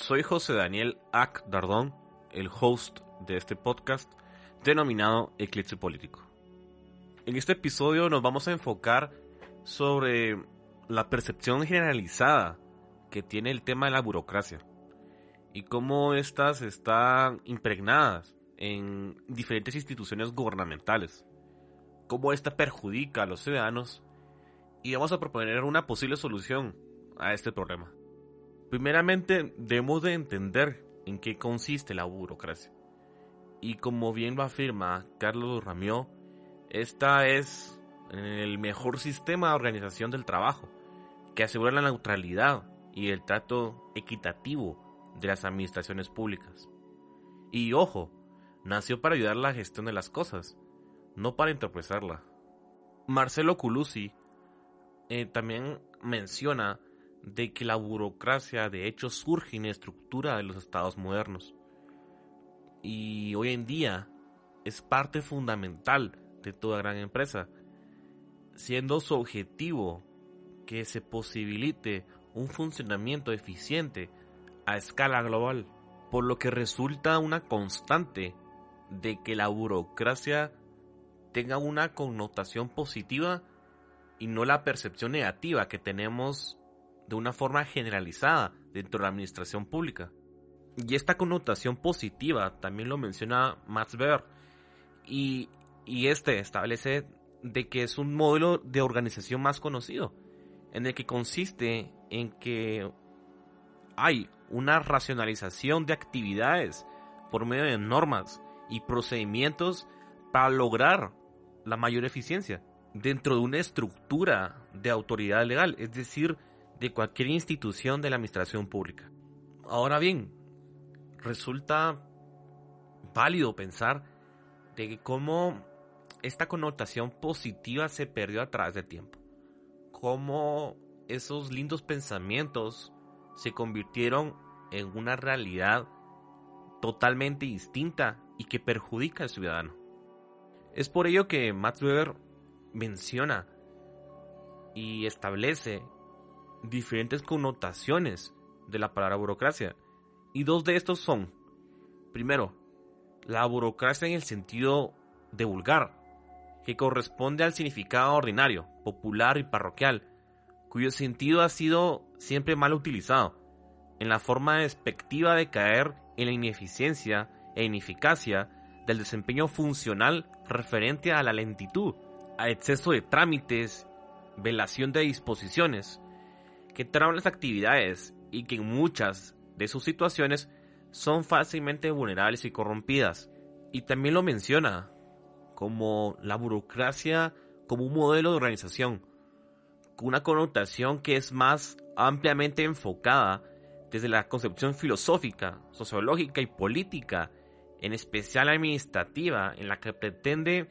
Soy José Daniel Ack Dardón, el host de este podcast denominado Eclipse Político. En este episodio nos vamos a enfocar sobre la percepción generalizada que tiene el tema de la burocracia y cómo éstas están impregnadas en diferentes instituciones gubernamentales, cómo ésta perjudica a los ciudadanos y vamos a proponer una posible solución a este problema. Primeramente, debemos de entender en qué consiste la burocracia. Y como bien lo afirma Carlos Ramió, esta es el mejor sistema de organización del trabajo, que asegura la neutralidad y el trato equitativo de las administraciones públicas. Y ojo, nació para ayudar a la gestión de las cosas, no para interpretarla. Marcelo Culusi eh, también menciona de que la burocracia de hecho surge en la estructura de los estados modernos. Y hoy en día es parte fundamental de toda gran empresa, siendo su objetivo que se posibilite un funcionamiento eficiente a escala global, por lo que resulta una constante de que la burocracia tenga una connotación positiva y no la percepción negativa que tenemos de una forma generalizada dentro de la administración pública. Y esta connotación positiva también lo menciona Max Weber y, y este establece de que es un modelo de organización más conocido, en el que consiste en que hay una racionalización de actividades por medio de normas y procedimientos para lograr la mayor eficiencia dentro de una estructura de autoridad legal, es decir, de cualquier institución de la administración pública. Ahora bien, resulta válido pensar de cómo esta connotación positiva se perdió a través del tiempo. Cómo esos lindos pensamientos se convirtieron en una realidad totalmente distinta y que perjudica al ciudadano. Es por ello que Max Weber menciona y establece diferentes connotaciones de la palabra burocracia. Y dos de estos son, primero, la burocracia en el sentido de vulgar, que corresponde al significado ordinario, popular y parroquial, cuyo sentido ha sido siempre mal utilizado, en la forma despectiva de caer en la ineficiencia e ineficacia del desempeño funcional referente a la lentitud, a exceso de trámites, velación de disposiciones, que traban las actividades y que en muchas de sus situaciones son fácilmente vulnerables y corrompidas. Y también lo menciona como la burocracia como un modelo de organización, con una connotación que es más ampliamente enfocada desde la concepción filosófica, sociológica y política, en especial administrativa, en la que pretende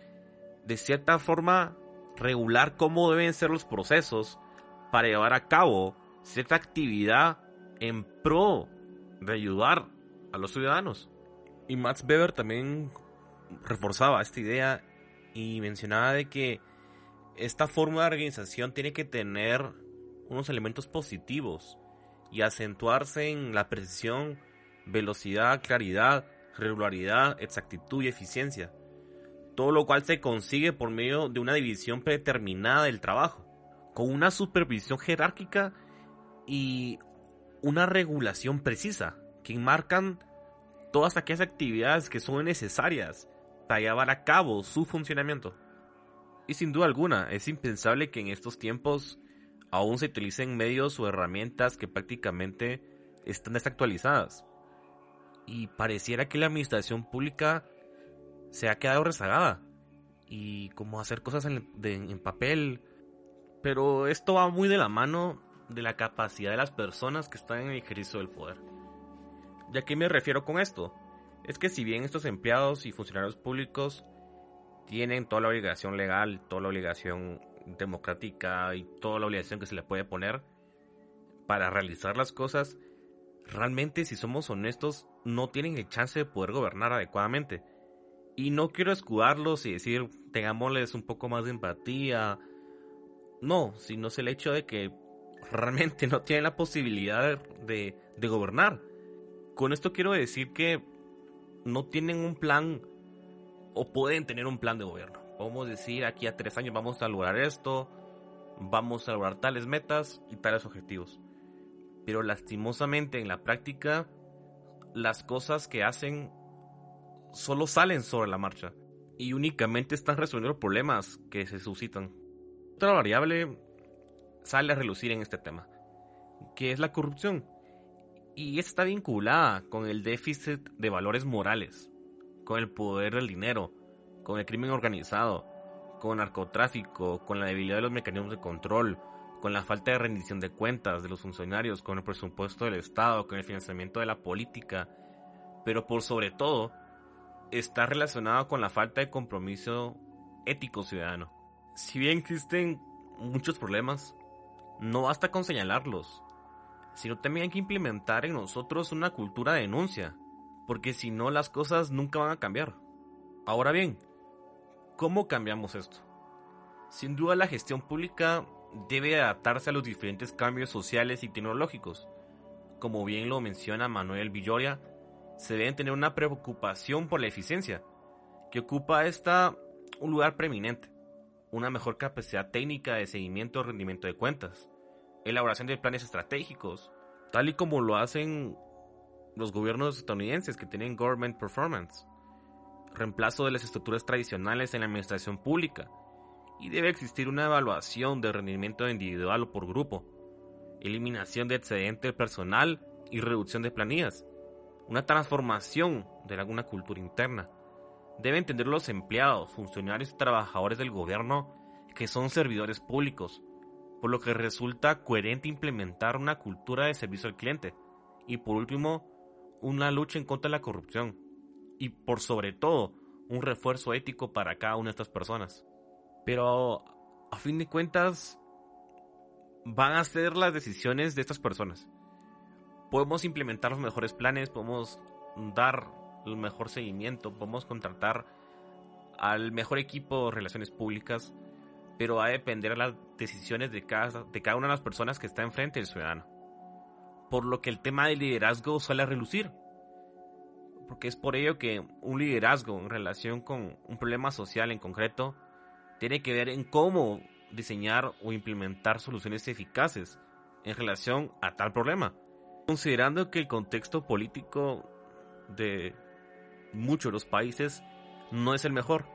de cierta forma regular cómo deben ser los procesos para llevar a cabo cierta actividad en pro de ayudar a los ciudadanos. Y Max Weber también reforzaba esta idea y mencionaba de que esta forma de organización tiene que tener unos elementos positivos y acentuarse en la precisión, velocidad, claridad, regularidad, exactitud y eficiencia. Todo lo cual se consigue por medio de una división predeterminada del trabajo con una supervisión jerárquica y una regulación precisa que enmarcan todas aquellas actividades que son necesarias para llevar a cabo su funcionamiento. Y sin duda alguna, es impensable que en estos tiempos aún se utilicen medios o herramientas que prácticamente están desactualizadas. Y pareciera que la administración pública se ha quedado rezagada. Y como hacer cosas en, en papel pero esto va muy de la mano de la capacidad de las personas que están en el ejercicio del poder. ¿Y a qué me refiero con esto? Es que si bien estos empleados y funcionarios públicos tienen toda la obligación legal, toda la obligación democrática y toda la obligación que se le puede poner para realizar las cosas, realmente si somos honestos no tienen el chance de poder gobernar adecuadamente. Y no quiero escudarlos y decir, tengámosles un poco más de empatía. No, sino es el hecho de que realmente no tienen la posibilidad de, gobernar. Con esto quiero decir que no tienen un plan o pueden tener un plan de gobierno. Podemos decir aquí a tres años vamos a lograr esto, vamos a lograr tales metas y tales objetivos. Pero lastimosamente en la práctica las cosas que hacen solo salen sobre la marcha y únicamente están resolviendo problemas que se suscitan. Otra variable sale a relucir en este tema, que es la corrupción. Y está vinculada con el déficit de valores morales, con el poder del dinero, con el crimen organizado, con el narcotráfico, con la debilidad de los mecanismos de control, con la falta de rendición de cuentas de los funcionarios, con el presupuesto del Estado, con el financiamiento de la política, pero por sobre todo está relacionado con la falta de compromiso ético ciudadano. Si bien existen muchos problemas, no basta con señalarlos, sino también hay que implementar en nosotros una cultura de denuncia, porque si no las cosas nunca van a cambiar. Ahora bien, ¿cómo cambiamos esto? Sin duda la gestión pública debe adaptarse a los diferentes cambios sociales y tecnológicos. Como bien lo menciona Manuel Villoria, se debe tener una preocupación por la eficiencia, que ocupa esta un lugar preeminente, una mejor capacidad técnica de seguimiento y rendimiento de cuentas, elaboración de planes estratégicos, tal y como lo hacen los gobiernos estadounidenses que tienen government performance, reemplazo de las estructuras tradicionales en la administración pública, y debe existir una evaluación de rendimiento individual o por grupo, eliminación de excedente personal y reducción de planillas, una transformación de alguna cultura interna. Deben entender los empleados, funcionarios y trabajadores del gobierno que son servidores públicos, por lo que resulta coherente implementar una cultura de servicio al cliente. Y por último, una lucha en contra de la corrupción. Y por sobre todo, un refuerzo ético para cada una de estas personas. Pero, a fin de cuentas, van a ser las decisiones de estas personas podemos implementar los mejores planes, podemos dar el mejor seguimiento, podemos contratar al mejor equipo de relaciones públicas, pero va a depender de las decisiones de cada, de cada una de las personas que está enfrente del ciudadano. Por lo que el tema del liderazgo suele relucir. Porque es por ello que un liderazgo en relación con un problema social en concreto tiene que ver en cómo diseñar o implementar soluciones eficaces en relación a tal problema considerando que el contexto político de muchos de los países no es el mejor,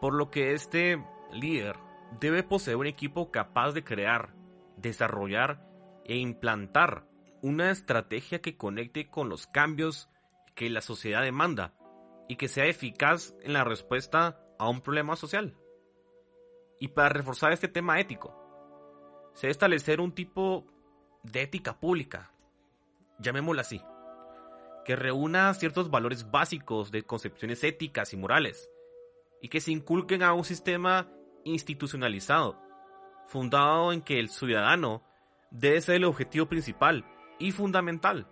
por lo que este líder debe poseer un equipo capaz de crear, desarrollar e implantar una estrategia que conecte con los cambios que la sociedad demanda y que sea eficaz en la respuesta a un problema social. Y para reforzar este tema ético, se debe establecer un tipo de ética pública, llamémosla así, que reúna ciertos valores básicos de concepciones éticas y morales, y que se inculquen a un sistema institucionalizado, fundado en que el ciudadano debe ser el objetivo principal y fundamental.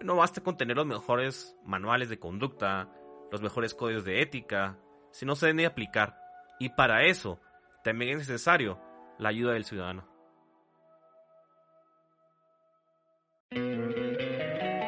no basta con tener los mejores manuales de conducta, los mejores códigos de ética, si no se deben aplicar, y para eso también es necesario la ayuda del ciudadano.